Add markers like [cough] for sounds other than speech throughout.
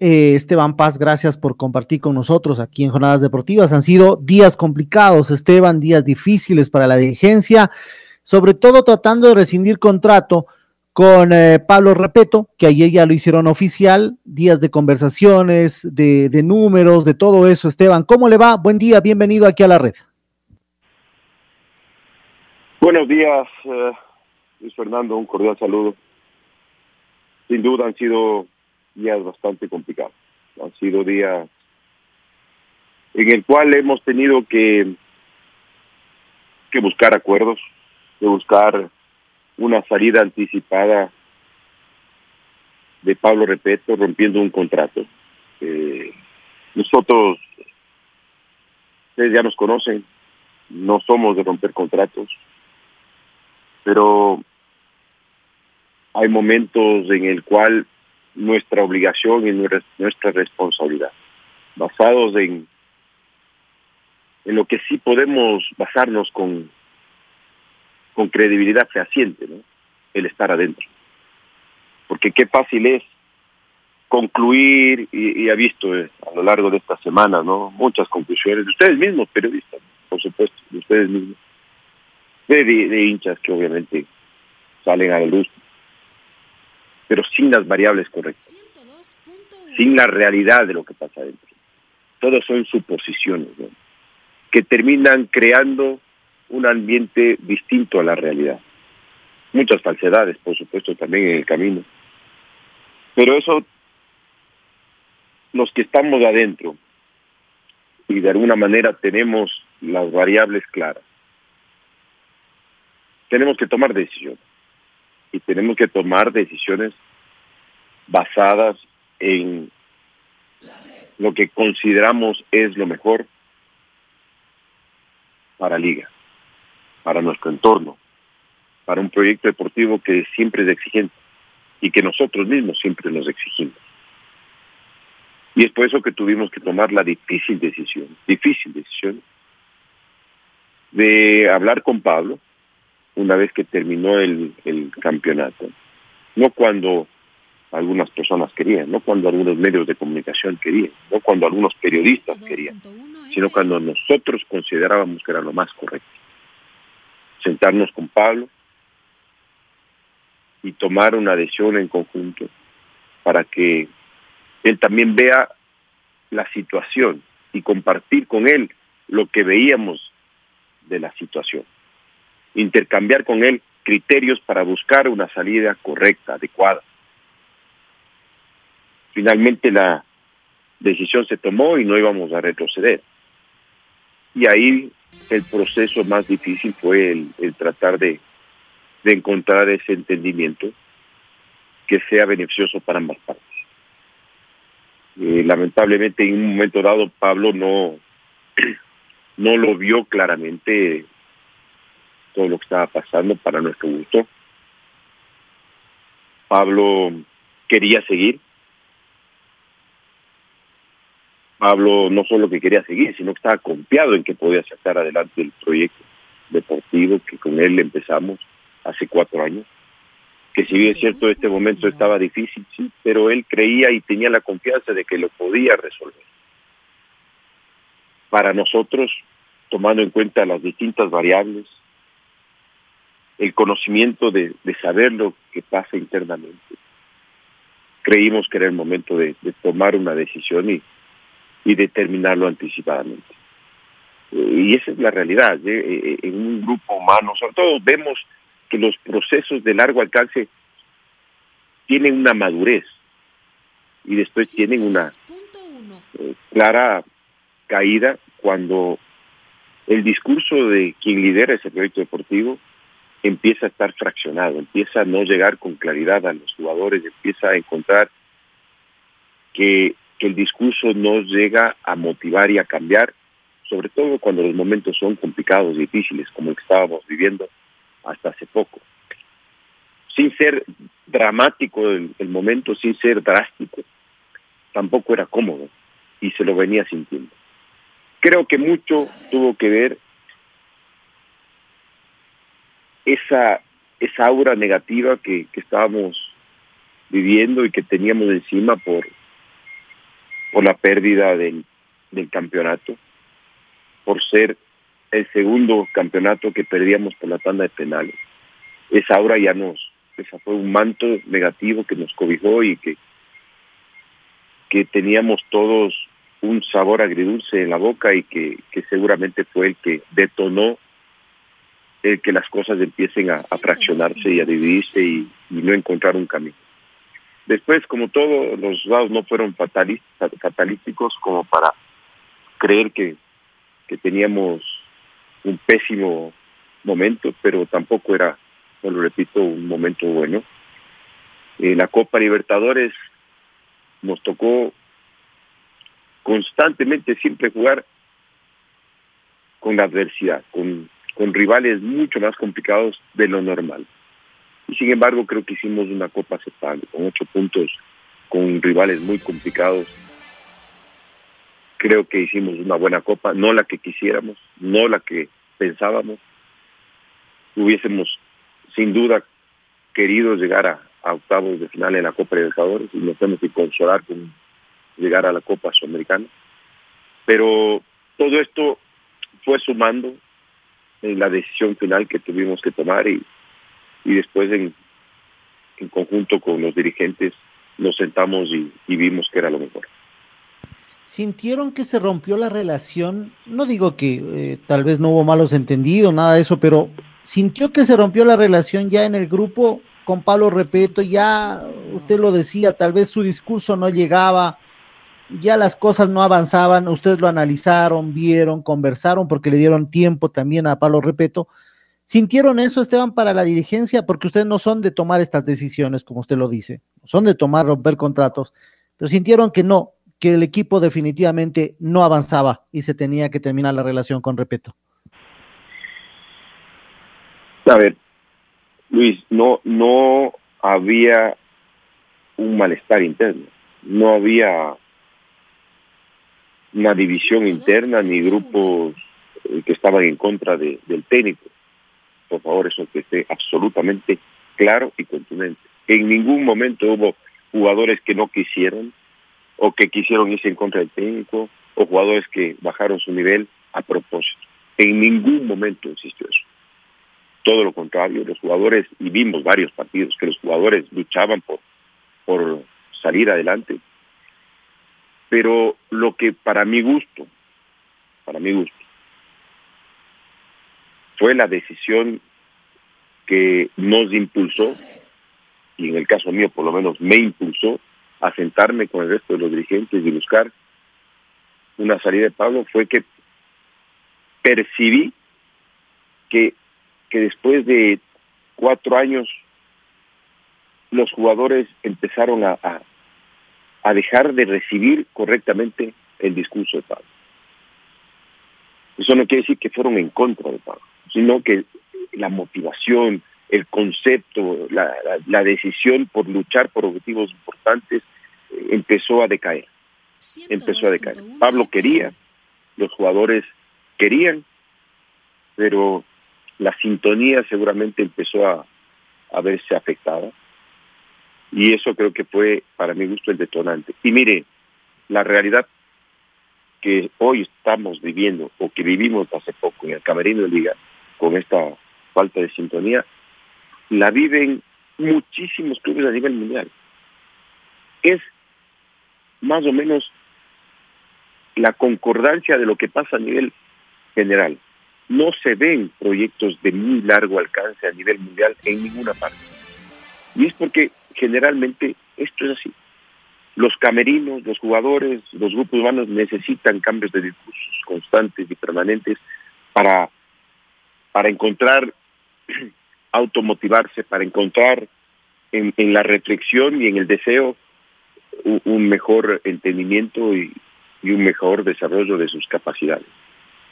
eh, Esteban Paz, gracias por compartir con nosotros aquí en Jornadas Deportivas. Han sido días complicados, Esteban, días difíciles para la dirigencia, sobre todo tratando de rescindir contrato con eh, Pablo Repeto, que ayer ya lo hicieron oficial, días de conversaciones, de, números, de todo eso. Esteban, ¿cómo le va? Buen día, bienvenido aquí a la red. Buenos días, eh, Luis Fernando, un cordial saludo. Sin duda han sido días bastante complicados. Han sido días en el cual hemos tenido que, que buscar acuerdos, que buscar una salida anticipada de Pablo Repeto rompiendo un contrato. Eh, nosotros, ustedes ya nos conocen, no somos de romper contratos, pero hay momentos en el cual nuestra obligación y nuestra responsabilidad, basados en, en lo que sí podemos basarnos con, con credibilidad fehaciente, el estar adentro. Porque qué fácil es concluir, y, ha visto eh, a lo largo de esta semana, ¿no? Muchas conclusiones de ustedes mismos, periodistas, por supuesto, de ustedes mismos, de, de hinchas que obviamente salen a la luz pero sin las variables correctas, sin la realidad de lo que pasa adentro. Todos son suposiciones, que terminan creando un ambiente distinto a la realidad. Muchas falsedades, por supuesto, también en el camino. Pero eso, los que estamos adentro y de alguna manera tenemos las variables claras, tenemos que tomar decisiones y tenemos que tomar decisiones basadas en lo que consideramos es lo mejor para Liga, para nuestro entorno, para un proyecto deportivo que siempre es exigente y que nosotros mismos siempre nos exigimos. Y es por eso que tuvimos que tomar la difícil decisión, difícil decisión, de hablar con Pablo, una vez que terminó el, el campeonato. No cuando algunas personas querían, no cuando algunos medios de comunicación querían, no cuando algunos periodistas querían, sino cuando nosotros considerábamos que era lo más correcto. Sentarnos con Pablo y tomar una decisión en conjunto para que él también vea la situación y compartir con él lo que veíamos de la situación intercambiar con él criterios para buscar una salida correcta, adecuada. Finalmente la decisión se tomó y no íbamos a retroceder. Y ahí el proceso más difícil fue el, tratar de, encontrar ese entendimiento que sea beneficioso para ambas partes. Eh, lamentablemente en un momento dado Pablo no, [clears throat] no lo vio claramente todo lo que estaba pasando para nuestro gusto. Pablo quería seguir. Pablo no solo que quería seguir, sino que estaba confiado en que podía sacar adelante el proyecto deportivo que con él empezamos hace cuatro años. Que si bien es cierto, este momento estaba difícil, sí, pero él creía y tenía la confianza de que lo podía resolver. Para nosotros, tomando en cuenta las distintas variables, el conocimiento de, saber lo que pasa internamente. Creímos que era el momento de, tomar una decisión y, y determinarlo anticipadamente. y esa es la realidad. En un grupo humano, sobre todo vemos que los procesos de largo alcance tienen una madurez y después tienen una eh, clara caída cuando el discurso de quien lidera ese proyecto deportivo empieza a estar fraccionado, empieza a no llegar con claridad a los jugadores, empieza a encontrar que, el discurso no llega a motivar y a cambiar, sobre todo cuando los momentos son complicados, difíciles, como el que estábamos viviendo hasta hace poco. Sin ser dramático el, el momento, sin ser drástico, tampoco era cómodo y se lo venía sintiendo. Creo que mucho tuvo que ver esa, esa aura negativa que, que estábamos viviendo y que teníamos encima por, por la pérdida del, del campeonato, por ser el segundo campeonato que perdíamos por la tanda de penales. Esa aura ya nos, esa fue un manto negativo que nos cobijó y que, que teníamos todos un sabor agridulce en la boca y que, que seguramente fue el que detonó el que las cosas empiecen a, fraccionarse y a dividirse y, no encontrar un camino. Después, como todos los lados no fueron fatalísticos como para creer que, que teníamos un pésimo momento, pero tampoco era, lo repito, un momento bueno. Eh, la Copa Libertadores nos tocó constantemente siempre jugar con la adversidad, con, con rivales mucho más complicados de lo normal. Y sin embargo creo que hicimos una copa aceptable, con ocho puntos, con rivales muy complicados. Creo que hicimos una buena copa, no la que quisiéramos, no la que pensábamos. Hubiésemos sin duda querido llegar a, octavos de final en la Copa de Libertadores y nos tenemos que consolar con llegar a la Copa Sudamericana. Pero todo esto fue sumando en la decisión final que tuvimos que tomar y, y después en, en conjunto con los dirigentes nos sentamos y, y vimos que era lo mejor. ¿Sintieron que se rompió la relación? No digo que eh, tal vez no hubo malos entendidos, nada de eso, pero ¿sintió que se rompió la relación ya en el grupo con Pablo Repeto? Ya usted lo decía, tal vez su discurso no llegaba, ya las cosas no avanzaban, ustedes lo analizaron, vieron, conversaron, porque le dieron tiempo también a Pablo Repeto. ¿Sintieron eso, Esteban, para la dirigencia? Porque ustedes no son de tomar estas decisiones, como usted lo dice, son de tomar, romper contratos, pero sintieron que no, que el equipo definitivamente no avanzaba y se tenía que terminar la relación con Repeto. A ver, Luis, no, no había un malestar interno, no había una división interna ni grupos eh, que estaban en contra de, del técnico. Por favor, eso que esté absolutamente claro y contundente. En ningún momento hubo jugadores que no quisieron o que quisieron irse en contra del técnico o jugadores que bajaron su nivel a propósito. En ningún momento existió eso. Todo lo contrario, los jugadores, y vimos varios partidos que los jugadores luchaban por, por salir adelante, pero lo que para mi gusto, para mi gusto, fue la decisión que nos impulsó, y en el caso mío por lo menos me impulsó, a sentarme con el resto de los dirigentes y buscar una salida de Pablo, fue que percibí que, que después de cuatro años los jugadores empezaron a, a dejar de recibir correctamente el discurso de Pablo. Eso no quiere decir que fueron en contra de Pablo, sino que la motivación, el concepto, la, la, decisión por luchar por objetivos importantes eh, empezó a decaer. Empezó a decaer. Pablo quería, los jugadores querían, pero la sintonía seguramente empezó a, a verse afectada y eso creo que fue, para mi gusto, el detonante. Y mire, la realidad que hoy estamos viviendo, o que vivimos hace poco en el Camerino de Liga, con esta falta de sintonía, la viven muchísimos clubes a nivel mundial. Es más o menos la concordancia de lo que pasa a nivel general, no se ven proyectos de muy largo alcance a nivel mundial en ninguna parte. Y es porque generalmente esto es así. Los camerinos, los jugadores, los grupos humanos necesitan cambios de discursos constantes y permanentes para, para encontrar, [clears throat] automotivarse, para encontrar en, la reflexión y en el deseo un, un mejor entendimiento y, y un mejor desarrollo de sus capacidades.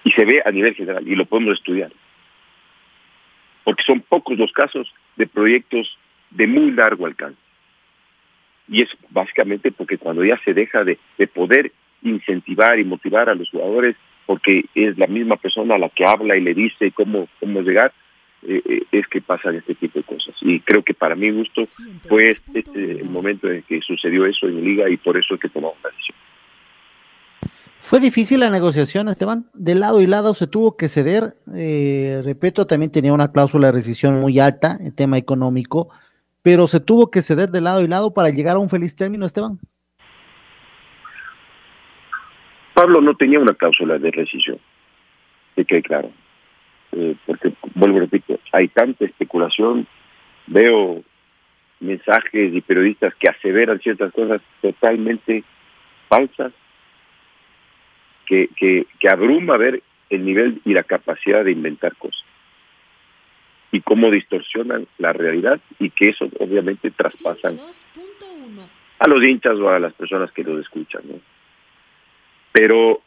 Y se ve a nivel general y lo podemos estudiar. Porque son pocos los casos de proyectos de muy largo alcance. Y es básicamente porque cuando ya se deja de, de poder incentivar y motivar a los jugadores, porque es la misma persona la que habla y le dice cómo, cómo llegar, eh, eh, es que pasan este tipo de cosas. Y creo que para mi gusto fue este, este el momento en que sucedió eso en liga y por eso es que tomamos la decisión. Fue difícil la negociación, Esteban. De lado y lado se tuvo que ceder. Eh, repito, también tenía una cláusula de rescisión muy alta en tema económico, pero se tuvo que ceder de lado y lado para llegar a un feliz término, Esteban. Pablo no tenía una cláusula de rescisión, que claro. Eh, porque, vuelvo a repito, hay tanta especulación, veo mensajes y periodistas que aseveran ciertas cosas totalmente falsas, que, que, que abruma ver el nivel y la capacidad de inventar cosas y cómo distorsionan la realidad y que eso obviamente traspasan a los hinchas o a las personas que los escuchan. ¿no? Pero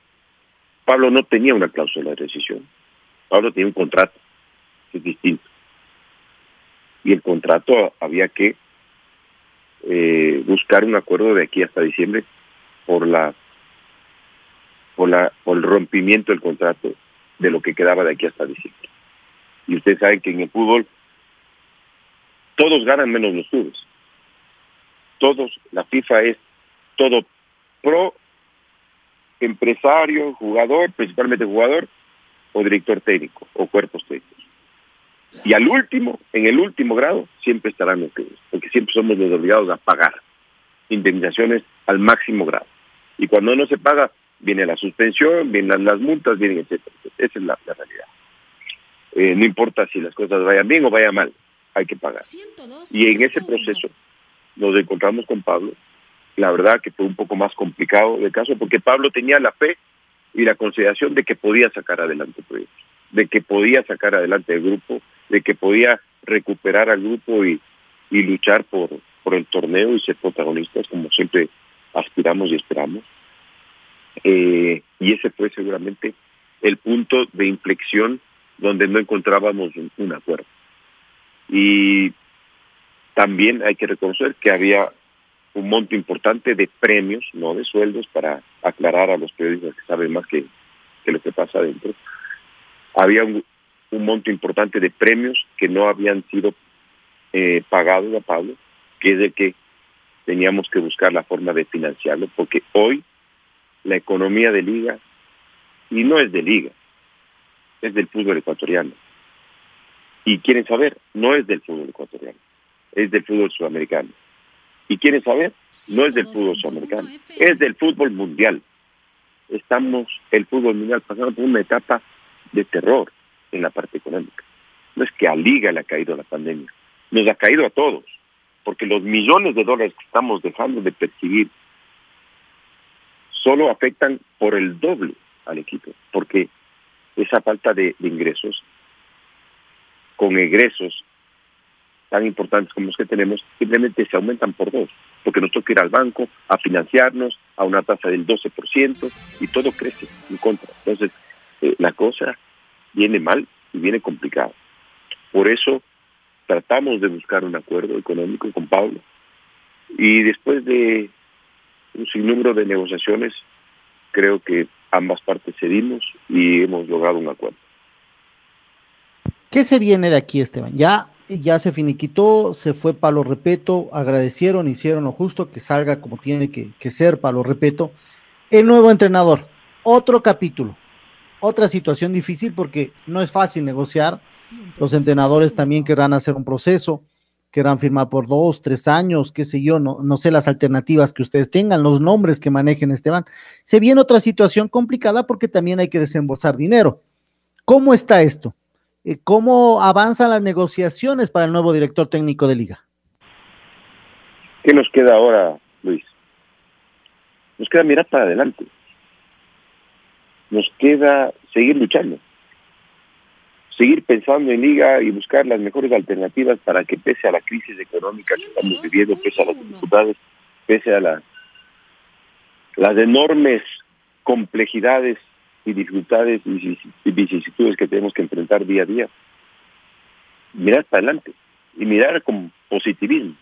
Pablo no tenía una cláusula de rescisión. Pablo tenía un contrato, que es distinto. Y el contrato había que eh, buscar un acuerdo de aquí hasta diciembre por la por la por el rompimiento del contrato de lo que quedaba de aquí hasta diciembre. Y ustedes saben que en el fútbol todos ganan menos los clubes. Todos, la FIFA es todo pro empresario, jugador, principalmente jugador, o director técnico, o cuerpos técnicos. Y al último, en el último grado, siempre estarán los clubes, porque siempre somos los obligados a pagar indemnizaciones al máximo grado. Y cuando no se paga, viene la suspensión, vienen las multas, vienen etcétera. Esa es la, la realidad. Eh, no importa si las cosas vayan bien o vayan mal, hay que pagar. Y en ese proceso nos encontramos con Pablo. La verdad que fue un poco más complicado el caso porque Pablo tenía la fe y la consideración de que podía sacar adelante el proyecto, de que podía sacar adelante el grupo, de que podía recuperar al grupo y, y luchar por, por el torneo y ser protagonistas como siempre aspiramos y esperamos. Eh, y ese fue seguramente el punto de inflexión donde no encontrábamos un, acuerdo. Y también hay que reconocer que había un monto importante de premios, no de sueldos, para aclarar a los periodistas que saben más que, que lo que pasa adentro. Había un, monto importante de premios que no habían sido eh, pagados a Pablo, que es de que teníamos que buscar la forma de financiarlo, porque hoy la economía de liga, y no es de liga, es del fútbol ecuatoriano. Y quieren saber, no es del fútbol ecuatoriano, es del fútbol sudamericano. Y quieren saber, no es del fútbol sudamericano, es del fútbol mundial. Estamos, el fútbol mundial, pasando por una etapa de terror en la parte económica. No es que a Liga le ha caído la pandemia, nos ha caído a todos, porque los millones de dólares que estamos dejando de percibir solo afectan por el doble al equipo, porque esa falta de, ingresos, con egresos tan importantes como los que tenemos, simplemente se aumentan por dos, porque nos toca ir al banco a financiarnos a una tasa del 12% y todo crece en contra. Entonces, eh, la cosa viene mal y viene complicada. Por eso tratamos de buscar un acuerdo económico con Pablo y después de un sinnúmero de negociaciones, creo que ambas partes cedimos y hemos logrado un acuerdo. ¿Qué se viene de aquí, Esteban? Ya, ya se finiquitó, se fue Palo Repeto, agradecieron, hicieron lo justo, que salga como tiene que, que ser Palo Repeto. El nuevo entrenador, otro capítulo, otra situación difícil porque no es fácil negociar. Los entrenadores también querrán hacer un proceso, querrán firmar por dos, tres años, qué sé yo, no, no sé las alternativas que ustedes tengan, los nombres que manejen Esteban. Se viene otra situación complicada porque también hay que desembolsar dinero. ¿Cómo está esto? Eh, ¿Cómo avanzan las negociaciones para el nuevo director técnico de liga? ¿Qué nos queda ahora, Luis? Nos queda mirar para adelante. Nos queda seguir luchando. Seguir pensando en liga y buscar las mejores alternativas para que pese a la crisis económica que estamos viviendo, pese a las dificultades, pese a la, las enormes complejidades y dificultades y vicisitudes que tenemos que enfrentar día a día, mirar para adelante y mirar con positivismo,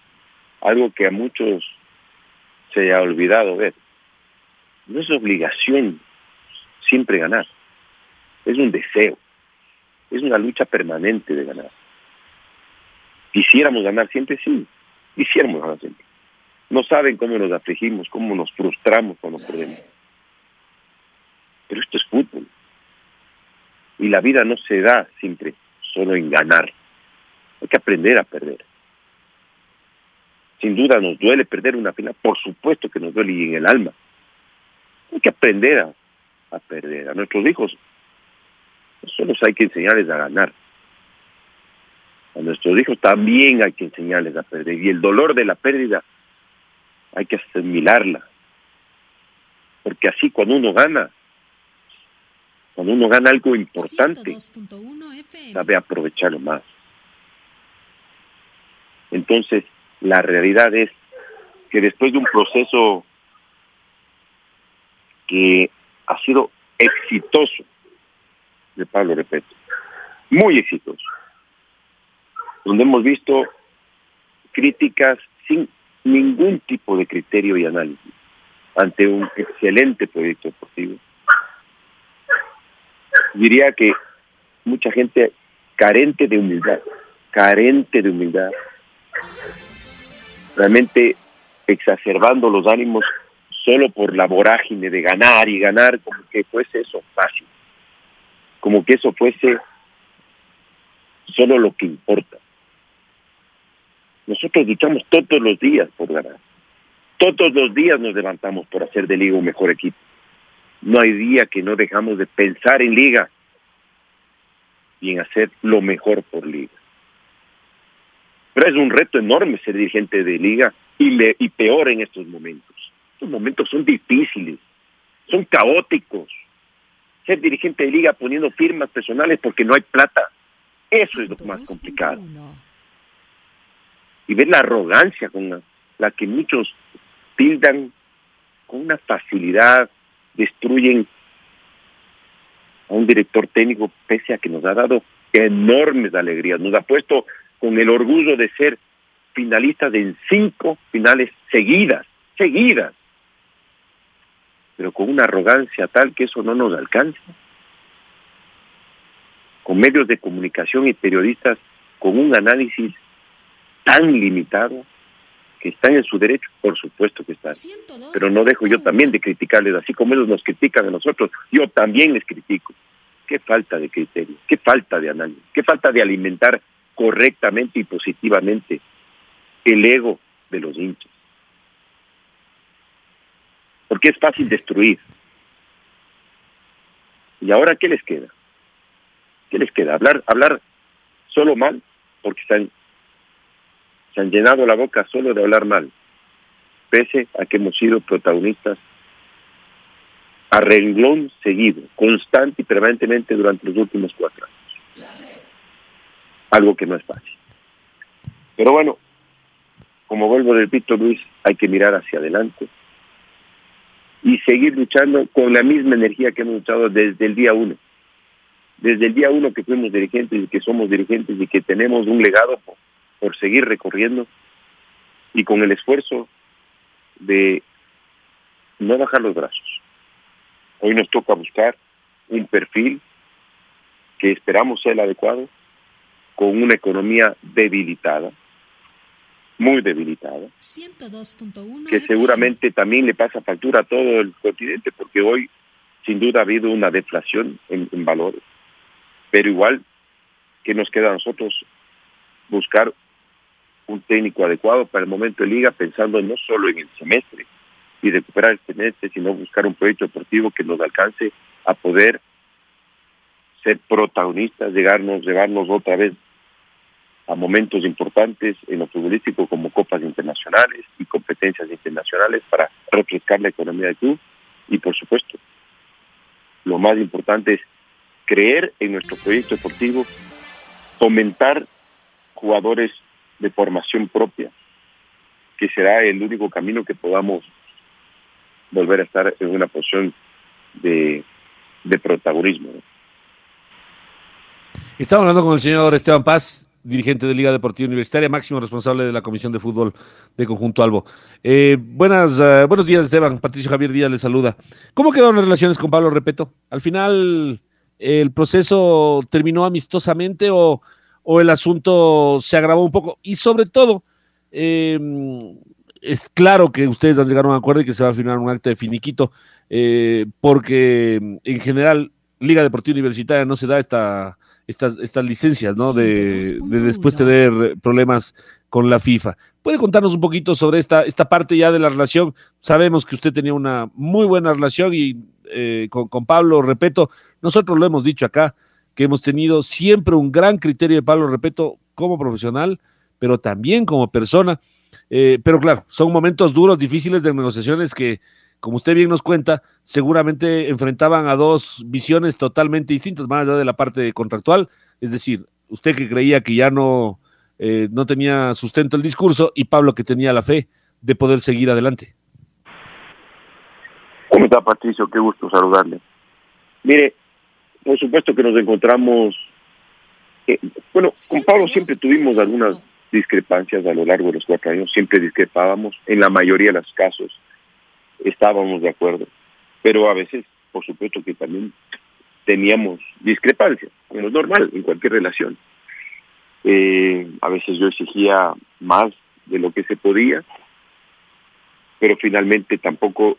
algo que a muchos se ha olvidado ver. No es obligación siempre ganar, es un deseo, es una lucha permanente de ganar. Quisiéramos ganar siempre, sí, quisiéramos ganar siempre. No saben cómo nos afligimos, cómo nos frustramos cuando perdemos. Pero esto es fútbol. Y la vida no se da siempre solo en ganar. Hay que aprender a perder. Sin duda nos duele perder una final, por supuesto que nos duele y en el alma. Hay que aprender a, a perder. A nuestros hijos no solo hay que enseñarles a ganar. A nuestros hijos también hay que enseñarles a perder. Y el dolor de la pérdida hay que asimilarla. Porque así cuando uno gana, cuando uno gana algo importante, sabe aprovecharlo más. Entonces, la realidad es que después de un proceso que ha sido exitoso, de Pablo repito, muy exitoso, donde hemos visto críticas sin ningún tipo de criterio y análisis ante un excelente proyecto deportivo, diría que mucha gente carente de humildad, carente de humildad, realmente exacerbando los ánimos solo por la vorágine de ganar y ganar, como que fuese eso fácil, como que eso fuese solo lo que importa. Nosotros luchamos todos los días por ganar. Todos los días nos levantamos por hacer de Liga un mejor equipo. No hay día que no dejamos de pensar en liga y en hacer lo mejor por liga. Pero es un reto enorme ser dirigente de liga y, le, y peor en estos momentos. Estos momentos son difíciles, son caóticos. Ser dirigente de liga poniendo firmas personales porque no hay plata, eso es lo más complicado. Y ver la arrogancia con la, la que muchos tildan con una facilidad destruyen a un director técnico pese a que nos ha dado enormes alegrías, nos ha puesto con el orgullo de ser finalistas en cinco finales seguidas, seguidas, pero con una arrogancia tal que eso no nos alcanza, con medios de comunicación y periodistas con un análisis tan limitado, que están en su derecho, por supuesto que están. Pero no dejo yo también de criticarles, así como ellos nos critican a nosotros, yo también les critico. Qué falta de criterio, qué falta de análisis, qué falta de alimentar correctamente y positivamente el ego de los hinchas. Porque es fácil destruir. ¿Y ahora qué les queda? ¿Qué les queda? Hablar, hablar solo mal, porque están se han llenado la boca solo de hablar mal, pese a que hemos sido protagonistas a renglón seguido, constante y permanentemente durante los últimos cuatro años. Algo que no es fácil. Pero bueno, como vuelvo del pito Luis, hay que mirar hacia adelante y seguir luchando con la misma energía que hemos luchado desde el día uno. Desde el día uno que fuimos dirigentes y que somos dirigentes y que tenemos un legado por seguir recorriendo y con el esfuerzo de no bajar los brazos. Hoy nos toca buscar un perfil que esperamos sea el adecuado, con una economía debilitada, muy debilitada, que seguramente también le pasa factura a todo el continente, porque hoy sin duda ha habido una deflación en, en valores, pero igual que nos queda a nosotros buscar un técnico adecuado para el momento de liga, pensando no solo en el semestre y recuperar el semestre, sino buscar un proyecto deportivo que nos alcance a poder ser protagonistas, llegarnos, llevarnos otra vez a momentos importantes en lo futbolístico como copas internacionales y competencias internacionales para refrescar la economía del club y por supuesto lo más importante es creer en nuestro proyecto deportivo, fomentar jugadores de formación propia, que será el único camino que podamos volver a estar en una posición de, de protagonismo. Estamos hablando con el señor Esteban Paz, dirigente de Liga Deportiva Universitaria, máximo responsable de la Comisión de Fútbol de Conjunto Albo. Eh, buenas, uh, buenos días, Esteban. Patricio Javier Díaz le saluda. ¿Cómo quedaron las relaciones con Pablo Repeto? ¿Al final el proceso terminó amistosamente o, o el asunto se agravó un poco? Y sobre todo, eh, es claro que ustedes han llegado a un acuerdo y que se va a firmar un acta de finiquito, eh, porque en general Liga Deportiva Universitaria no se da esta estas, estas licencias, ¿no? De, de, después tener problemas con la FIFA. ¿Puede contarnos un poquito sobre esta, esta parte ya de la relación? Sabemos que usted tenía una muy buena relación y eh, con, con, Pablo Repeto, nosotros lo hemos dicho acá, que hemos tenido siempre un gran criterio de Pablo Repeto como profesional, pero también como persona. Eh, pero claro, son momentos duros, difíciles de negociaciones que, como usted bien nos cuenta, seguramente enfrentaban a dos visiones totalmente distintas, más allá de la parte contractual. Es decir, usted que creía que ya no, eh, no tenía sustento el discurso y Pablo que tenía la fe de poder seguir adelante. ¿Cómo está Patricio? Qué gusto saludarle. Mire, por supuesto que nos encontramos, eh, bueno, con Pablo siempre tuvimos algunas discrepancias a lo largo de los cuatro años, siempre discrepábamos, en la mayoría de los casos estábamos de acuerdo, pero a veces, por supuesto que también teníamos discrepancias, como es normal en cualquier relación. Eh, a veces yo exigía más de lo que se podía, pero finalmente tampoco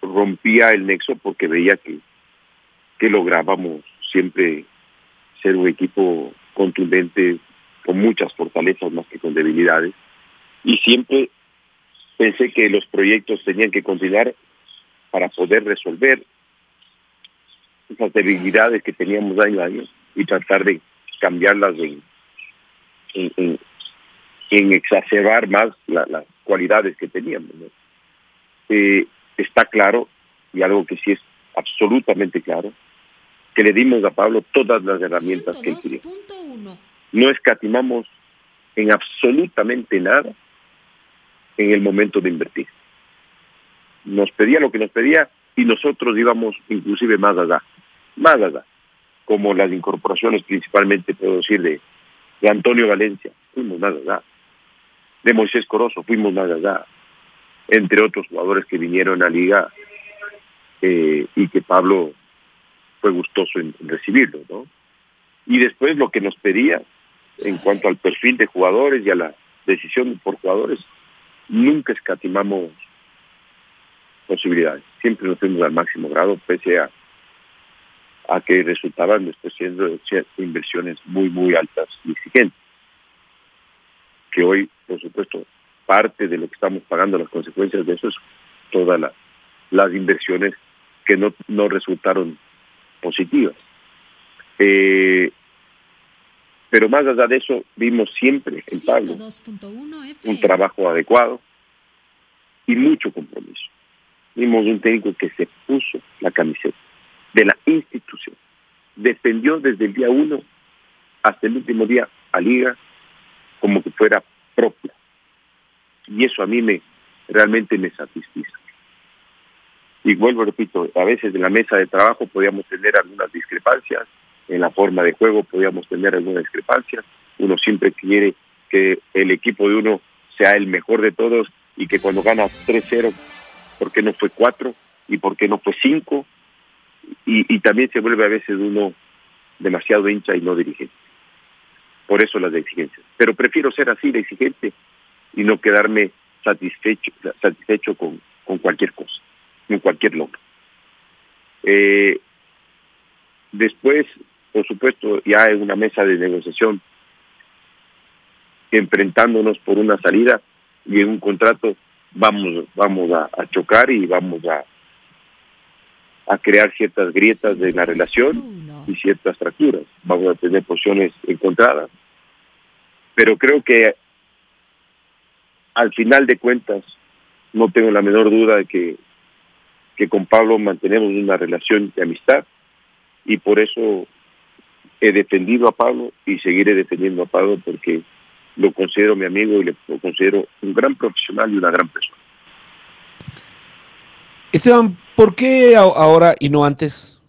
rompía el nexo porque veía que, que lográbamos siempre ser un equipo contundente, con muchas fortalezas más que con debilidades, y siempre pensé que los proyectos tenían que continuar para poder resolver esas debilidades que teníamos año a año y tratar de cambiarlas en, en, en, en exacerbar más la, las cualidades que teníamos. ¿no? Eh, está claro, y algo que sí es absolutamente claro, que le dimos a Pablo todas las herramientas que él quería. No escatimamos en absolutamente nada en el momento de invertir. Nos pedía lo que nos pedía y nosotros íbamos inclusive más allá, más allá, como las incorporaciones principalmente, puedo decir, de, de Antonio Valencia, fuimos más allá, de Moisés Corozo, fuimos más allá, entre otros jugadores que vinieron a liga eh, y que Pablo fue gustoso en, en recibirlo, ¿no? Y después lo que nos pedía en cuanto al perfil de jugadores y a la decisión por jugadores, nunca escatimamos posibilidades. Siempre nos fuimos al máximo grado, pese a, a que resultaban después siendo inversiones muy, muy altas y exigentes. Que hoy, por supuesto, parte de lo que estamos pagando, las consecuencias de eso es todas la, las inversiones que no, no resultaron positivas. Eh, pero más allá de eso, vimos siempre en Pablo un trabajo adecuado y mucho compromiso. Vimos un técnico que se puso la camiseta de la institución. Defendió desde el día uno hasta el último día a Liga como que fuera propia. Y eso a mí me realmente me satisfizo. Y vuelvo, repito, a veces en la mesa de trabajo podíamos tener algunas discrepancias, en la forma de juego podíamos tener alguna discrepancia. Uno siempre quiere que el equipo de uno sea el mejor de todos y que cuando gana 3-0, ¿por qué no fue 4? ¿Y por qué no fue 5? Y, también se vuelve a veces uno demasiado hincha y no dirigente. Por eso las exigencias. Pero prefiero ser así de exigente y no quedarme satisfecho, satisfecho con, con cualquier cosa, con cualquier logro. Eh, después por supuesto, ya en una mesa de negociación, enfrentándonos por una salida y en un contrato vamos vamos a, a chocar y vamos a a crear ciertas grietas de la relación y ciertas fracturas. Vamos a tener posiciones encontradas. Pero creo que al final de cuentas, no tengo la menor duda de que, que con Pablo mantenemos una relación de amistad y por eso he defendido a Pablo y seguiré defendiendo a Pablo porque lo considero mi amigo y lo considero un gran profesional y una gran persona. Esteban, ¿por qué ahora y no antes?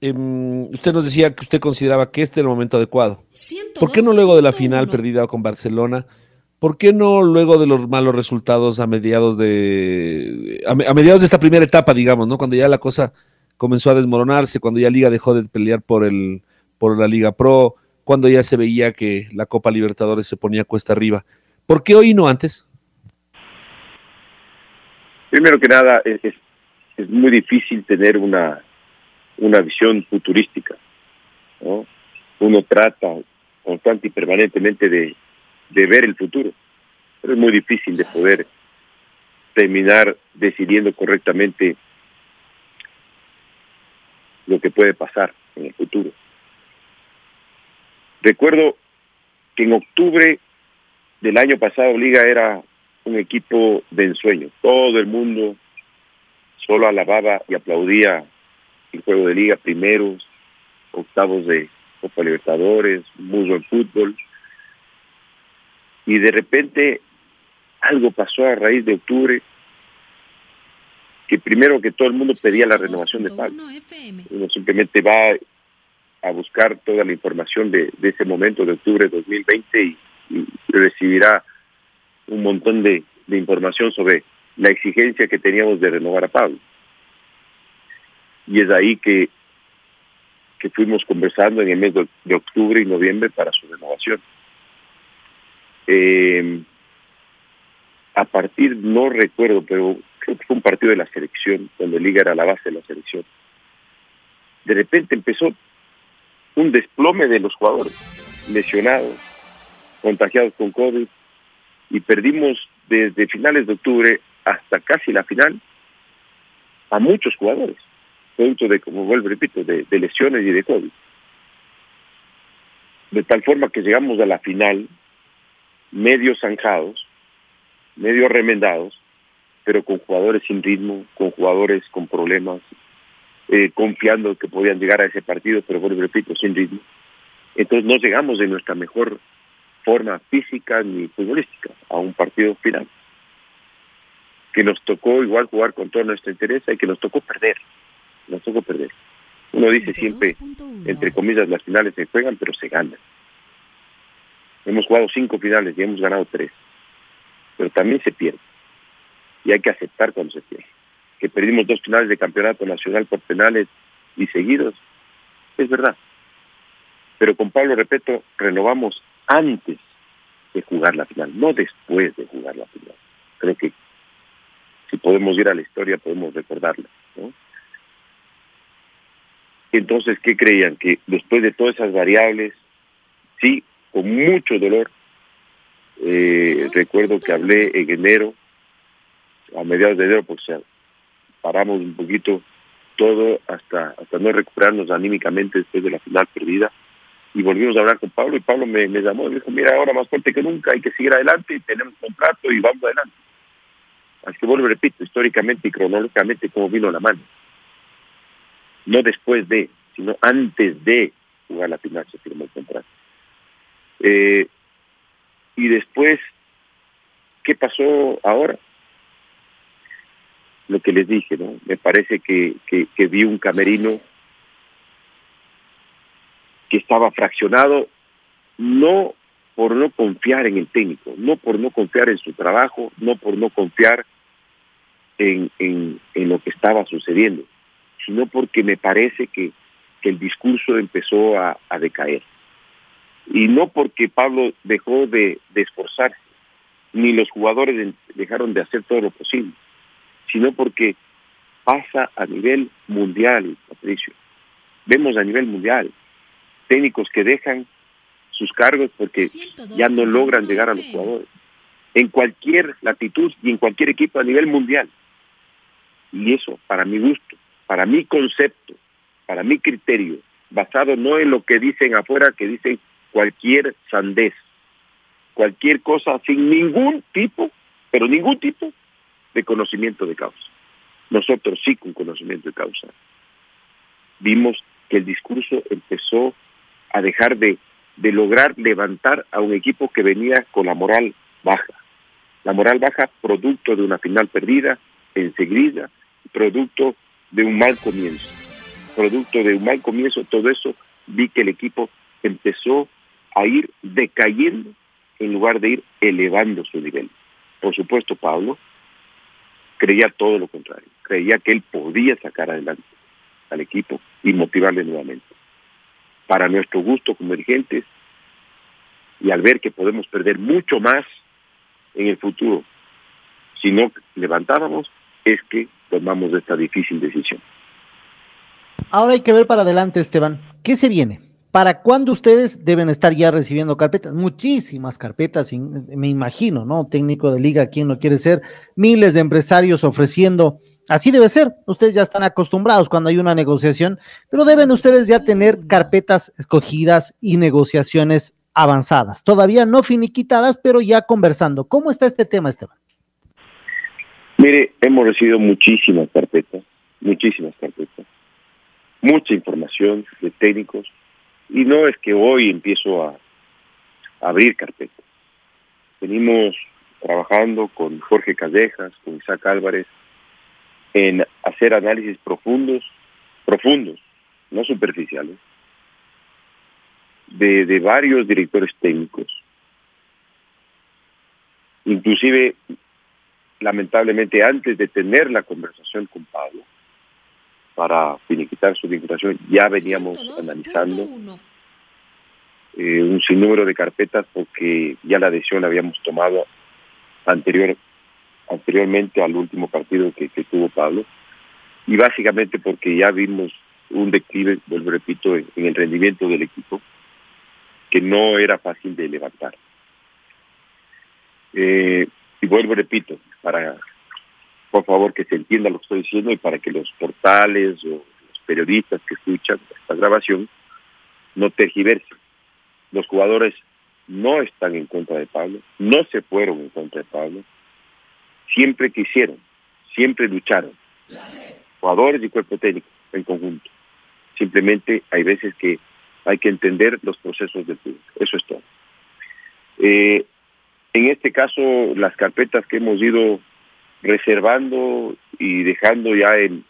Em, usted nos decía que usted consideraba que este era el momento adecuado. ¿Por qué no luego de la final perdida con Barcelona? ¿Por qué no luego de los malos resultados a mediados de a, mediados de esta primera etapa, digamos, ¿no? Cuando ya la cosa comenzó a desmoronarse, cuando ya Liga dejó de pelear por el por la Liga Pro, cuando ya se veía que la Copa Libertadores se ponía cuesta arriba. ¿Por qué hoy y no antes? Primero que nada, es, es muy difícil tener una, una visión futurística. ¿no? Uno trata constante y permanentemente de, de ver el futuro, pero es muy difícil de poder terminar decidiendo correctamente lo que puede pasar en el futuro. Recuerdo que en octubre del año pasado Liga era un equipo de ensueño. Todo el mundo solo alababa y aplaudía el juego de liga, primeros, octavos de Copa Libertadores, muy buen fútbol. Y de repente algo pasó a raíz de octubre, que primero que todo el mundo pedía la renovación de Pablo. Uno simplemente va a buscar toda la información de, ese momento de octubre de 2020 y, recibirá un montón de información sobre la exigencia que teníamos de renovar a Pablo. Y es ahí que, que fuimos conversando en el mes de, octubre y noviembre para su renovación. Eh, a partir, no recuerdo, pero creo que fue un partido de la selección, donde Liga era la base de la selección. De repente empezó un desplome de los jugadores, lesionados, contagiados con COVID, y perdimos desde finales de octubre hasta casi la final a muchos jugadores, producto de, como vuelvo repito, de, lesiones y de COVID. De tal forma que llegamos a la final medio zanjados, medio remendados, pero con jugadores sin ritmo, con jugadores con problemas, eh, confiando que podían llegar a ese partido, pero vuelvo repito, sin ritmo. Entonces no llegamos de nuestra mejor forma física ni futbolística a un partido final que nos tocó igual jugar con todo nuestro interés y que nos tocó perder. Nos tocó perder. Uno dice siempre, entre comillas, las finales se juegan, pero se ganan. Hemos jugado cinco finales y hemos ganado tres. Pero también se pierde. Y hay que aceptar cuando se pierde. Que perdimos dos finales de campeonato nacional por penales y seguidos, es verdad. Pero con Pablo Repeto renovamos antes de jugar la final, no después de jugar la final. Creo que si podemos ir a la historia, podemos recordarla. Entonces, ¿qué creían? Que después de todas esas variables, sí, con mucho dolor, eh, recuerdo que hablé en enero, a mediados de enero, porque paramos un poquito todo hasta, hasta no recuperarnos anímicamente después de la final perdida. Y volvimos a hablar con Pablo y Pablo me, llamó y me dijo, mira, ahora más fuerte que nunca, hay que seguir adelante, tenemos contrato y vamos adelante. Así que vuelvo, repito, históricamente y cronológicamente como vino la mano. No después de, sino antes de jugar la final se firmó el contrato. Eh, y después, ¿qué pasó ahora? Lo que les dije, ¿no? Me parece que, que, vi un camerino que estaba fraccionado, no por no confiar en el técnico, no por no confiar en su trabajo, no por no confiar en, en, lo que estaba sucediendo, sino porque me parece que, el discurso empezó a, decaer. Y no porque Pablo dejó de, esforzarse, ni los jugadores dejaron de hacer todo lo posible, sino porque pasa a nivel mundial, Patricio. Vemos a nivel mundial técnicos que dejan sus cargos porque ya no logran llegar a los jugadores. En cualquier latitud y en cualquier equipo a nivel mundial. Y eso, para mi gusto, para mi concepto, para mi criterio, basado no en lo que dicen afuera, que dicen cualquier sandez, cualquier cosa sin ningún tipo, pero ningún tipo de conocimiento de causa. Nosotros sí con conocimiento de causa. Vimos que el discurso empezó a dejar de, de lograr levantar a un equipo que venía con la moral baja. La moral baja producto de una final perdida, enseguida, producto de un mal comienzo. Producto de un mal comienzo, todo eso, vi que el equipo empezó a ir decayendo en lugar de ir elevando su nivel. Por supuesto, Pablo creía todo lo contrario. Creía que él podía sacar adelante al equipo y motivarle nuevamente. Para nuestro gusto como dirigentes, y al ver que podemos perder mucho más en el futuro si no levantábamos, es que tomamos esta difícil decisión. Ahora hay que ver para adelante, Esteban. ¿Qué se viene? ¿Para cuándo ustedes deben estar ya recibiendo carpetas? Muchísimas carpetas, me imagino, ¿no? Técnico de liga, ¿quién no quiere ser? Miles de empresarios ofreciendo. Así debe ser. Ustedes ya están acostumbrados cuando hay una negociación, pero deben ustedes ya tener carpetas escogidas y negociaciones avanzadas. Todavía no finiquitadas, pero ya conversando. ¿Cómo está este tema, Esteban? Mire, hemos recibido muchísimas carpetas, muchísimas carpetas, mucha información de técnicos, y no es que hoy empiezo a, abrir carpetas. Venimos trabajando con Jorge Caldejas, con Isaac Álvarez, en hacer análisis profundos, profundos, no superficiales, de, de varios directores técnicos. Inclusive lamentablemente antes de tener la conversación con Pablo para finiquitar su vinculación, ya veníamos analizando eh, un sinnúmero de carpetas porque ya la decisión la habíamos tomado anterior anteriormente al último partido que, tuvo Pablo. Y básicamente porque ya vimos un declive, vuelvo repito, en, en el rendimiento del equipo que no era fácil de levantar. Eh, y vuelvo, repito, para, por favor, que se entienda lo que estoy diciendo y para que los portales o los periodistas que escuchan esta grabación no tergiversen. Los jugadores no están en contra de Pablo, no se fueron en contra de Pablo, siempre quisieron, siempre lucharon, jugadores y cuerpo técnico en conjunto. Simplemente hay veces que hay que entender los procesos del fútbol, eso es todo. Eh, en este caso, las carpetas que hemos ido reservando y dejando ya en,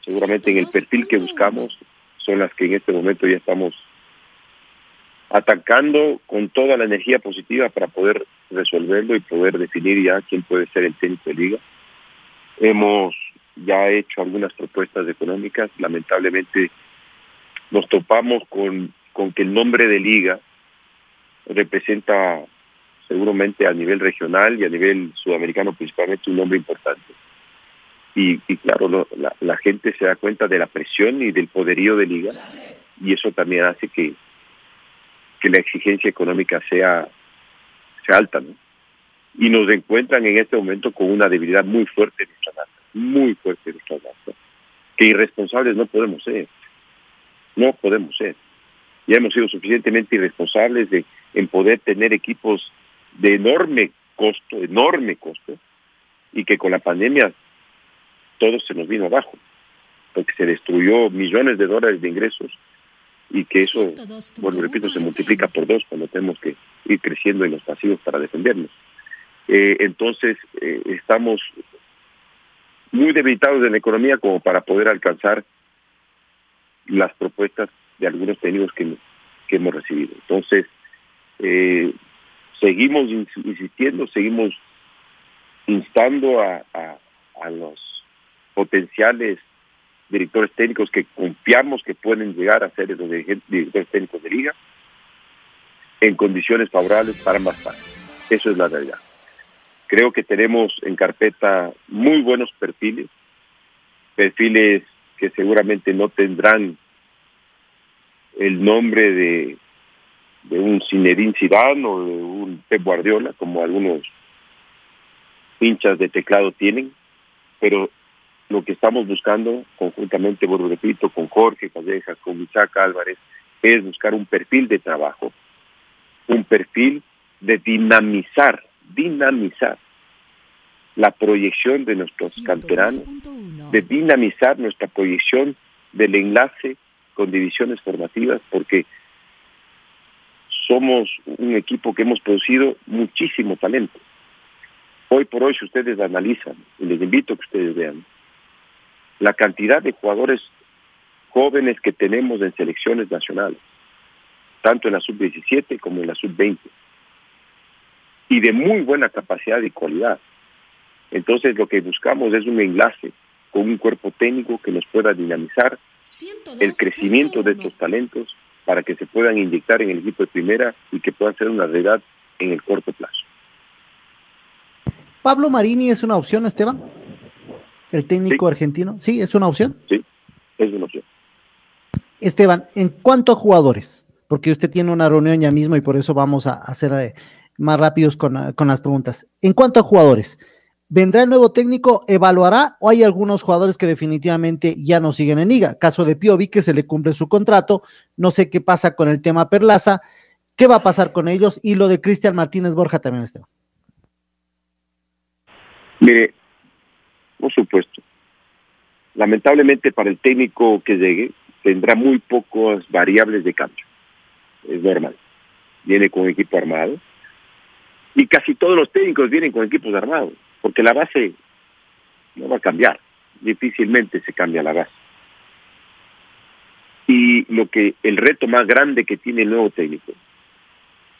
seguramente en el perfil que buscamos, son las que en este momento ya estamos atacando con toda la energía positiva para poder resolverlo y poder definir ya quién puede ser el técnico de liga. Hemos ya hecho algunas propuestas económicas, lamentablemente nos topamos con, con que el nombre de liga representa seguramente a nivel regional y a nivel sudamericano principalmente un nombre importante. Y, claro, la, gente se da cuenta de la presión y del poderío de liga y eso también hace que, que la exigencia económica sea, sea alta. ¿no? Y nos encuentran en este momento con una debilidad muy fuerte en nuestra data, muy fuerte en nuestra data, que irresponsables no podemos ser, no podemos ser. Ya hemos sido suficientemente irresponsables de, en poder tener equipos de enorme costo, enorme costo, y que con la pandemia todo se nos vino abajo, porque se destruyó millones de dólares de ingresos y que eso, bueno, repito, se multiplica por dos cuando tenemos que ir creciendo en los pasivos para defendernos. Eh, entonces, eh, estamos muy debilitados en la economía como para poder alcanzar las propuestas de algunos técnicos que, que hemos recibido. Entonces, eh, seguimos insistiendo, seguimos instando a, a, los potenciales directores técnicos que confiamos que pueden llegar a ser los directores técnicos de liga en condiciones favorables para ambas partes. Eso es la realidad. Creo que tenemos en carpeta muy buenos perfiles, perfiles que seguramente no tendrán el nombre de de un Zinedine Zidane o de un Pep Guardiola, como algunos hinchas de teclado tienen, pero lo que estamos buscando conjuntamente, vuelvo repito, con Jorge Callejas, con Isaac Álvarez, es buscar un perfil de trabajo, un perfil de dinamizar, dinamizar la proyección de nuestros canteranos, de dinamizar nuestra proyección del enlace con divisiones formativas, porque somos un equipo que hemos producido muchísimo talento. Hoy por hoy, si ustedes analizan, y les invito a que ustedes vean, la cantidad de jugadores jóvenes que tenemos en selecciones nacionales, tanto en la sub-17 como en la sub-20, y de muy buena capacidad y cualidad. Entonces lo que buscamos es un enlace con un cuerpo técnico que nos pueda dinamizar el crecimiento de estos talentos para que se puedan inyectar en el equipo de primera y que puedan ser una realidad en el corto plazo. Pablo Marini es una opción, Esteban. El técnico argentino. Sí, es una opción. Sí, es una opción. Esteban, en cuanto a jugadores, porque usted tiene una reunión ya mismo y por eso vamos a hacer eh, más rápidos con, con las preguntas. En cuanto a jugadores, ¿vendrá el nuevo técnico, evaluará o hay algunos jugadores que definitivamente ya no siguen en liga? Caso de Piovi, que se le cumple su contrato, no sé qué pasa con el tema Perlaza, qué va a pasar con ellos y lo de Cristian Martínez Borja también, Esteban. Mire, por supuesto, lamentablemente para el técnico que llegue tendrá muy pocas variables de cambio, es normal, viene con equipo armado. Y casi todos los técnicos vienen con equipos armados porque la base no va a cambiar, difícilmente se cambia la base. Y lo que el reto más grande que tiene el nuevo técnico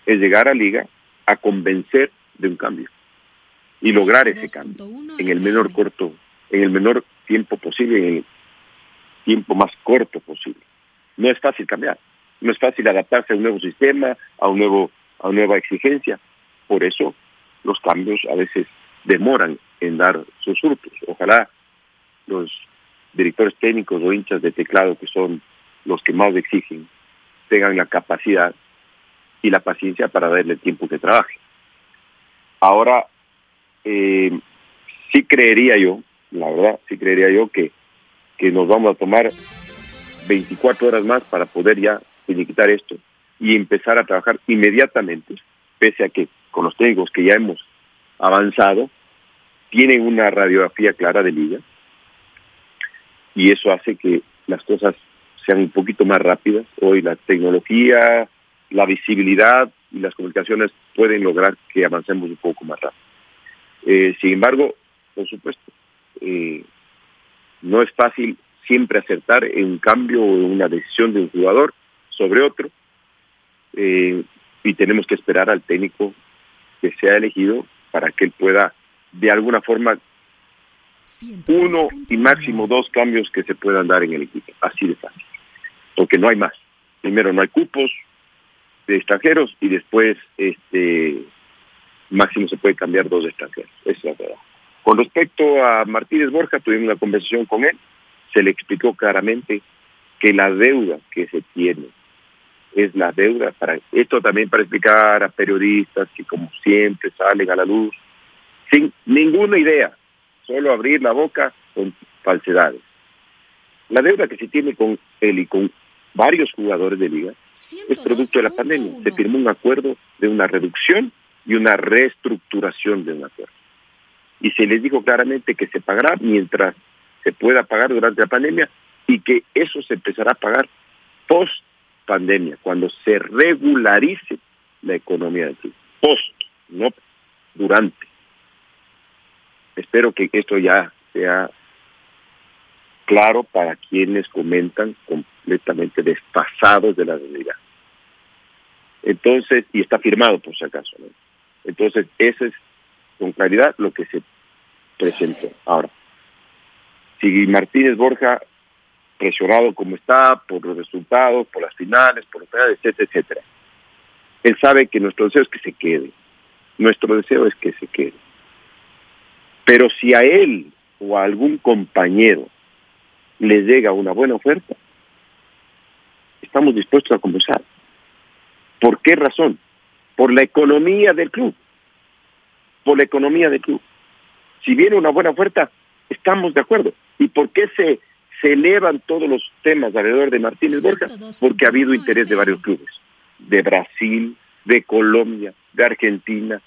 es llegar a liga a convencer de un cambio y lograr ese cambio en el menor corto, en el menor tiempo posible, en el tiempo más corto posible. No es fácil cambiar, no es fácil adaptarse a un nuevo sistema, a un nuevo, a una nueva exigencia. Por eso los cambios a veces demoran en dar sus frutos. Ojalá los directores técnicos o hinchas de teclado, que son los que más exigen, tengan la capacidad y la paciencia para darle el tiempo que trabaje. Ahora, eh, sí creería yo, la verdad, sí creería yo que, que nos vamos a tomar 24 horas más para poder ya finiquitar esto y empezar a trabajar inmediatamente, pese a que con los técnicos que ya hemos avanzado, tienen una radiografía clara de liga y eso hace que las cosas sean un poquito más rápidas. Hoy la tecnología, la visibilidad y las comunicaciones pueden lograr que avancemos un poco más rápido. Eh, sin embargo, por supuesto, eh, no es fácil siempre acertar en un cambio o en una decisión de un jugador sobre otro eh, y tenemos que esperar al técnico que sea elegido para que él pueda de alguna forma uno y máximo dos cambios que se puedan dar en el equipo, así de fácil, porque no hay más. Primero no hay cupos de extranjeros y después este máximo se puede cambiar dos extranjeros, esa es la verdad. Con respecto a Martínez Borja, tuvimos una conversación con él, se le explicó claramente que la deuda que se tiene es la deuda para esto también para explicar a periodistas que como siempre salen a la luz sin ninguna idea, solo abrir la boca con falsedades. La deuda que se tiene con él y con varios jugadores de liga es producto de la pandemia. Se firmó un acuerdo de una reducción y una reestructuración de un acuerdo. Y se les dijo claramente que se pagará mientras se pueda pagar durante la pandemia y que eso se empezará a pagar post pandemia, cuando se regularice la economía del club. Post, no durante. Espero que esto ya sea claro para quienes comentan completamente desfasados de la realidad. Entonces, y está firmado por si acaso. ¿no? Entonces, ese es con claridad lo que se presentó. Ahora, si Martínez Borja, presionado como está por los resultados, por las finales, por finales, etcétera, etcétera, él sabe que nuestro deseo es que se quede. Nuestro deseo es que se quede. Pero si a él o a algún compañero le llega una buena oferta, estamos dispuestos a conversar. ¿Por qué razón? Por la economía del club. Por la economía del club. Si viene una buena oferta, estamos de acuerdo. ¿Y por qué se, se elevan todos los temas alrededor de Martínez Borja? Porque ha habido interés de varios clubes, de Brasil, de Colombia, de Argentina,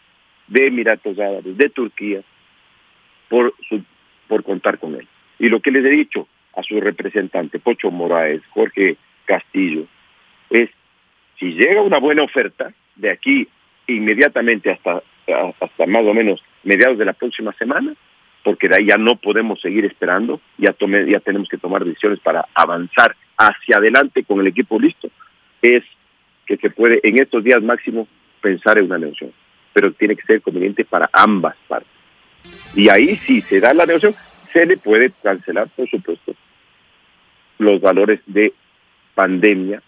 de Emiratos Árabes, de Turquía, por, su, por contar con él. Y lo que les he dicho a su representante, Pocho Moraes, Jorge Castillo, es, si llega una buena oferta, de aquí inmediatamente hasta, hasta más o menos mediados de la próxima semana, porque de ahí ya no podemos seguir esperando, ya, tome, ya tenemos que tomar decisiones para avanzar hacia adelante con el equipo listo, es que se puede en estos días máximo pensar en una negociación, pero tiene que ser conveniente para ambas partes. Y ahí si se da la negociación, se le puede cancelar, por supuesto, los valores de pandemia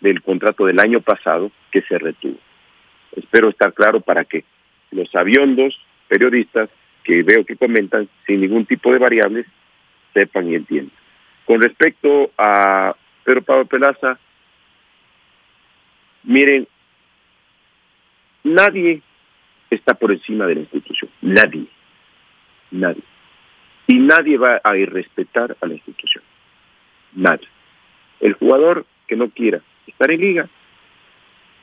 del contrato del año pasado que se retuvo. Espero estar claro para que los aviondos periodistas que veo que comentan sin ningún tipo de variables sepan y entiendan. Con respecto a Pedro Pablo Pelaza, miren, nadie está por encima de la institución, nadie, nadie. Y nadie va a irrespetar a la institución, nadie. El jugador que no quiera estar en liga,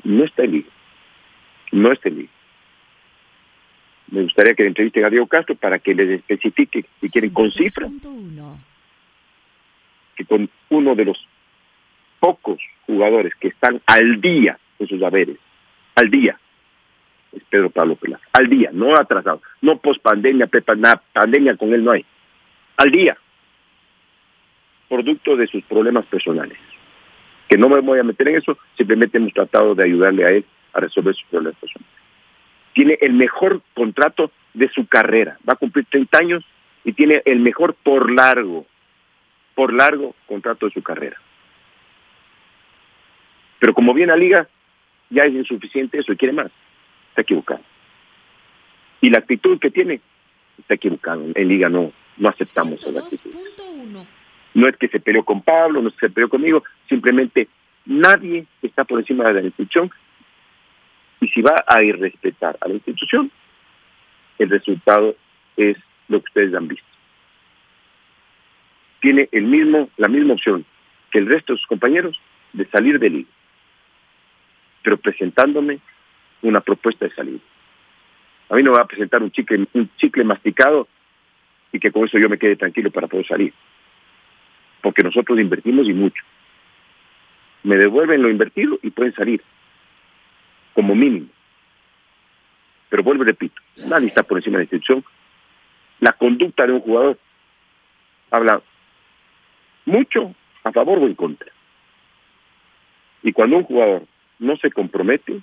no está en liga, no está en liga. Me gustaría que le entrevisten a Diego Castro para que les especifique, si quieren, con cifras, que con uno de los pocos jugadores que están al día en sus haberes, al día, es Pedro Pablo Pelaza, al día, no atrasado, no post pandemia, pandemia con él no hay, al día, producto de sus problemas personales. Que no me voy a meter en eso, simplemente hemos tratado de ayudarle a él a resolver sus problemas personales tiene el mejor contrato de su carrera. Va a cumplir 30 años y tiene el mejor por largo, por largo contrato de su carrera. Pero como viene a liga, ya es insuficiente eso y quiere más. Está equivocado. Y la actitud que tiene, está equivocado. En liga no, no aceptamos esa actitud. No es que se peleó con Pablo, no es que se peleó conmigo, simplemente nadie está por encima de la institución si va a irrespetar a la institución, el resultado es lo que ustedes han visto. Tiene el mismo, la misma opción que el resto de sus compañeros de salir del liga, pero presentándome una propuesta de salida. A mí no me va a presentar un chicle, un chicle masticado y que con eso yo me quede tranquilo para poder salir. Porque nosotros invertimos y mucho. Me devuelven lo invertido y pueden salir como mínimo. Pero vuelvo y repito, nadie está por encima de la institución. La conducta de un jugador habla mucho a favor o en contra. Y cuando un jugador no se compromete,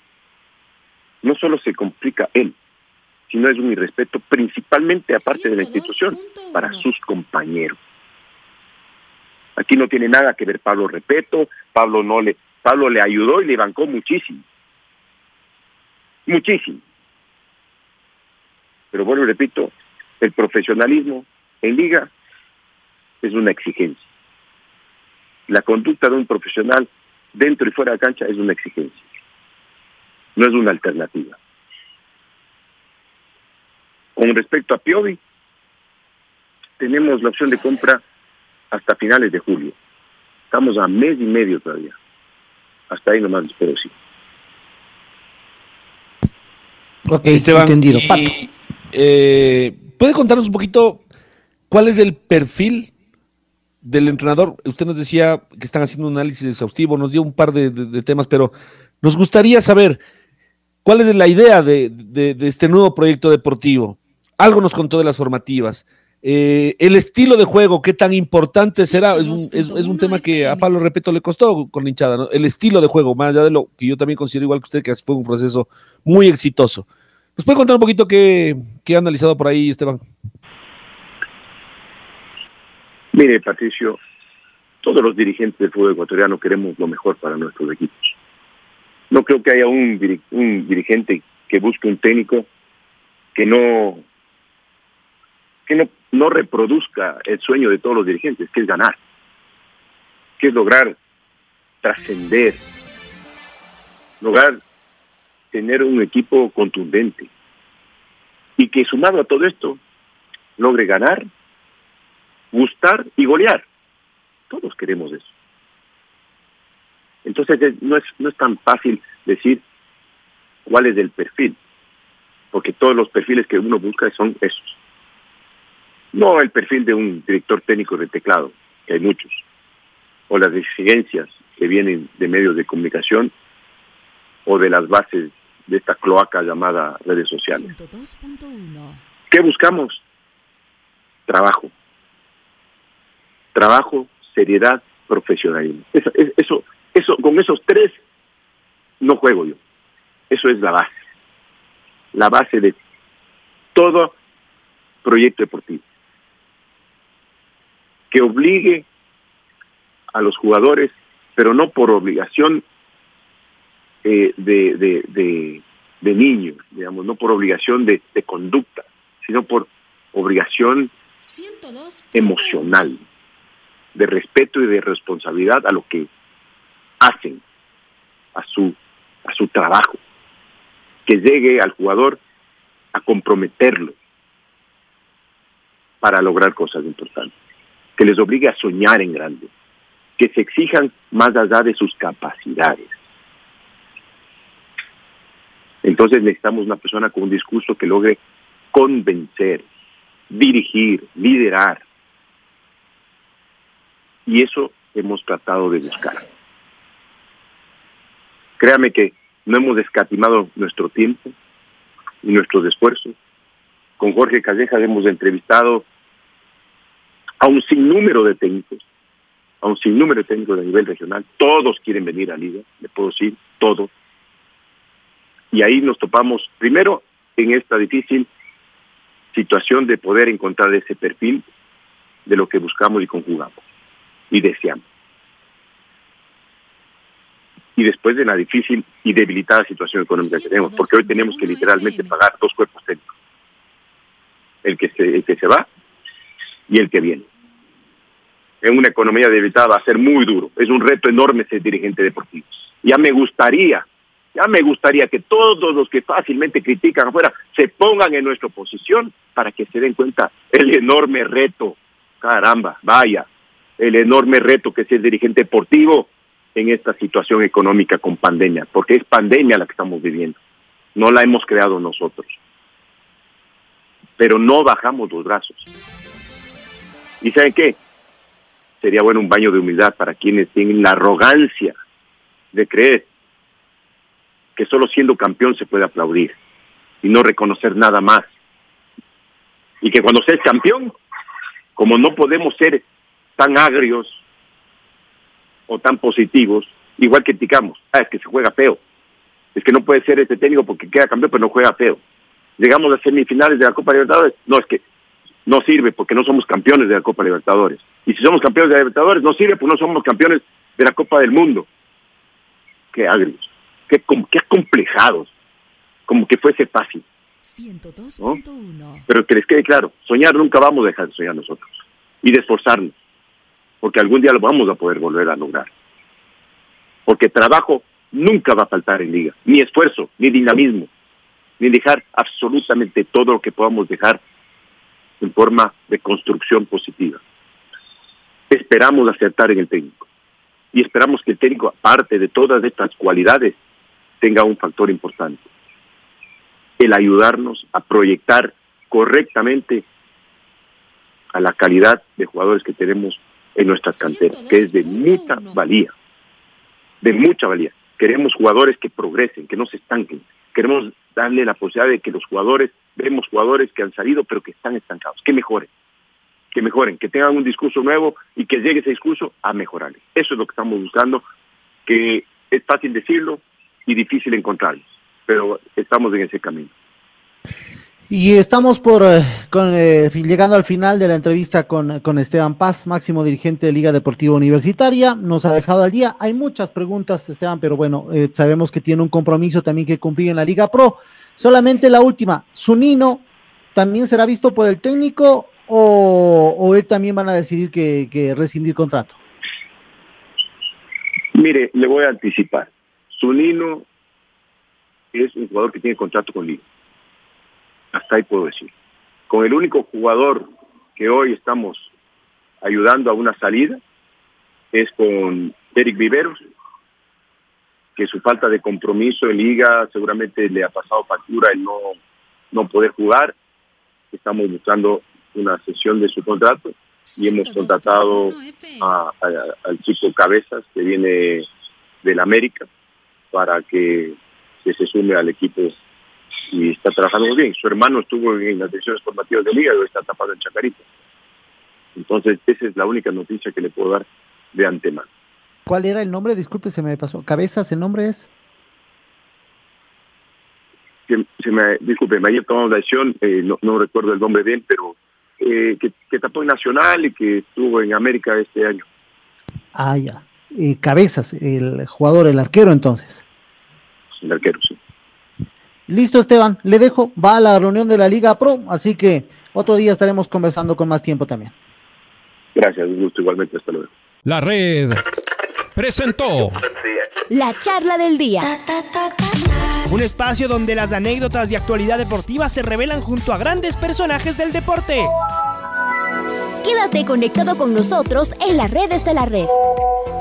no solo se complica él, sino es un irrespeto principalmente aparte de la institución para sus compañeros. Aquí no tiene nada que ver Pablo Repeto, Pablo no le, Pablo le ayudó y le bancó muchísimo muchísimo. Pero bueno, repito, el profesionalismo en liga es una exigencia. La conducta de un profesional dentro y fuera de cancha es una exigencia. No es una alternativa. Con respecto a Piovi, tenemos la opción de compra hasta finales de julio. Estamos a mes y medio todavía. Hasta ahí nomás espero sí. Ok, entendido. eh, ¿Puede contarnos un poquito cuál es el perfil del entrenador? Usted nos decía que están haciendo un análisis exhaustivo, nos dio un par de, temas, pero nos gustaría saber cuál es la idea de, este nuevo proyecto deportivo. Algo nos contó de las formativas. Eh, el estilo de juego, qué tan importante será, es un, es, un tema que a Pablo Repeto le costó con la hinchada, ¿no? el estilo de juego, más allá de lo que yo también considero igual que usted, que fue un proceso muy exitoso. ¿Nos puede contar un poquito qué, qué ha analizado por ahí, Esteban? Mire, Patricio, todos los dirigentes del fútbol ecuatoriano queremos lo mejor para nuestros equipos. No creo que haya un, un dirigente que busque un técnico que no que no, no reproduzca el sueño de todos los dirigentes, que es ganar, que es lograr trascender, lograr tener un equipo contundente y que sumado a todo esto logre ganar gustar y golear. Todos queremos eso. Entonces no es, no es tan fácil decir cuál es el perfil, porque todos los perfiles que uno busca son esos. No el perfil de un director técnico de teclado, que hay muchos, o las exigencias que vienen de medios de comunicación o de las bases de esta cloaca llamada redes sociales. ¿Qué buscamos? Trabajo. Trabajo, seriedad, profesionalismo. Eso, eso, con esos tres no juego yo. Eso es la base. La base de todo proyecto deportivo. Que obligue a los jugadores, pero no por obligación eh, de, de, de, niños, digamos, no por obligación de, de conducta, sino por obligación emocional, de respeto y de responsabilidad a lo que hacen, a su, a su trabajo, que llegue al jugador a comprometerlo para lograr cosas importantes, que les obligue a soñar en grande, que se exijan más allá de sus capacidades. Entonces necesitamos una persona con un discurso que logre convencer, dirigir, liderar. Y eso hemos tratado de buscar. Créame que no hemos escatimado nuestro tiempo y nuestros esfuerzos. Con Jorge Calleja hemos entrevistado a un sinnúmero de técnicos, a un sinnúmero de técnicos a nivel regional. Todos quieren venir a Liga, le puedo decir, todos. Y ahí nos topamos primero en esta difícil situación de poder encontrar ese perfil de lo que buscamos y conjugamos y deseamos. Y después de la difícil y debilitada situación económica que tenemos, porque hoy tenemos que literalmente pagar dos cuerpos técnicos. El que se, el que se va y el que viene. En una economía debilitada va a ser muy duro. Es un reto enorme ser dirigente deportivo. Ya me gustaría ya me gustaría que todos los que fácilmente critican afuera se pongan en nuestra posición para que se den cuenta el enorme reto, caramba, vaya, el enorme reto que es el dirigente deportivo en esta situación económica con pandemia, porque es pandemia la que estamos viviendo, no la hemos creado nosotros. Pero no bajamos los brazos. ¿Y saben qué? Sería bueno un baño de humildad para quienes tienen la arrogancia de creer que solo siendo campeón se puede aplaudir y no reconocer nada más. Y que cuando seas campeón, como no podemos ser tan agrios o tan positivos, igual criticamos, ah, es que se juega feo, es que no puede ser este técnico porque queda campeón pero no juega feo. Llegamos a semifinales de la Copa Libertadores, no, es que no sirve porque no somos campeones de la Copa Libertadores. Y si somos campeones de Libertadores, no sirve porque no somos campeones de la Copa del Mundo. Qué agrios qué, qué acomplejados, como que fuese fácil. Pero que les quede claro, soñar nunca vamos a dejar de soñar nosotros y de esforzarnos, porque algún día lo vamos a poder volver a lograr. Porque trabajo nunca va a faltar en liga, ni esfuerzo, ni dinamismo, ni dejar absolutamente todo lo que podamos dejar en forma de construcción positiva. Esperamos acertar en el técnico y esperamos que el técnico, aparte de todas estas cualidades, tenga un factor importante, el ayudarnos a proyectar correctamente a la calidad de jugadores que tenemos en nuestras canteras, que es de mucha valía, de mucha valía. Queremos jugadores que progresen, que no se estanquen. Queremos darle la posibilidad de que los jugadores, vemos jugadores que han salido pero que están estancados, que mejoren, que mejoren, que tengan un discurso nuevo y que llegue ese discurso a mejorar. Eso es lo que estamos buscando, que es fácil decirlo, y difícil encontrarlos, pero estamos en ese camino. Y estamos por eh, con, eh, llegando al final de la entrevista con, con, Esteban Paz, máximo dirigente de Liga Deportiva Universitaria. Nos ha dejado al día. Hay muchas preguntas, Esteban, pero bueno, eh, sabemos que tiene un compromiso también que cumplir en la Liga Pro. Solamente la última, ¿Sunino también será visto por el técnico o, o él también van a decidir que, que rescindir contrato? Mire, le voy a anticipar. Zunino es un jugador que tiene contrato con Liga. Hasta ahí puedo decir. Con el único jugador que hoy estamos ayudando a una salida es con Eric Viveros, que su falta de compromiso en liga seguramente le ha pasado factura el no, no poder jugar. Estamos buscando una sesión de su contrato y hemos contratado a, a, al chico Cabezas que viene del América para que, que se sume al equipo y está trabajando muy bien. Su hermano estuvo en las decisiones formativas de liga y hoy está tapado en Chacarita. Entonces, esa es la única noticia que le puedo dar de antemano. ¿Cuál era el nombre? Disculpe, se me pasó. ¿Cabezas el nombre es? Se, se me, disculpe, me haya tomado la decisión, eh, no, no, recuerdo el nombre de él, pero eh, que, que, tapó en Nacional y que estuvo en América este año. Ah, ya. Eh, cabezas, el jugador, el arquero entonces. El arquero, sí. Listo, Esteban, le dejo, va a la reunión de la Liga Pro, así que otro día estaremos conversando con más tiempo también. Gracias, un gusto igualmente, hasta luego. La red presentó la charla del día. Un espacio donde las anécdotas de actualidad deportiva se revelan junto a grandes personajes del deporte. Quédate conectado con nosotros en las redes de la red.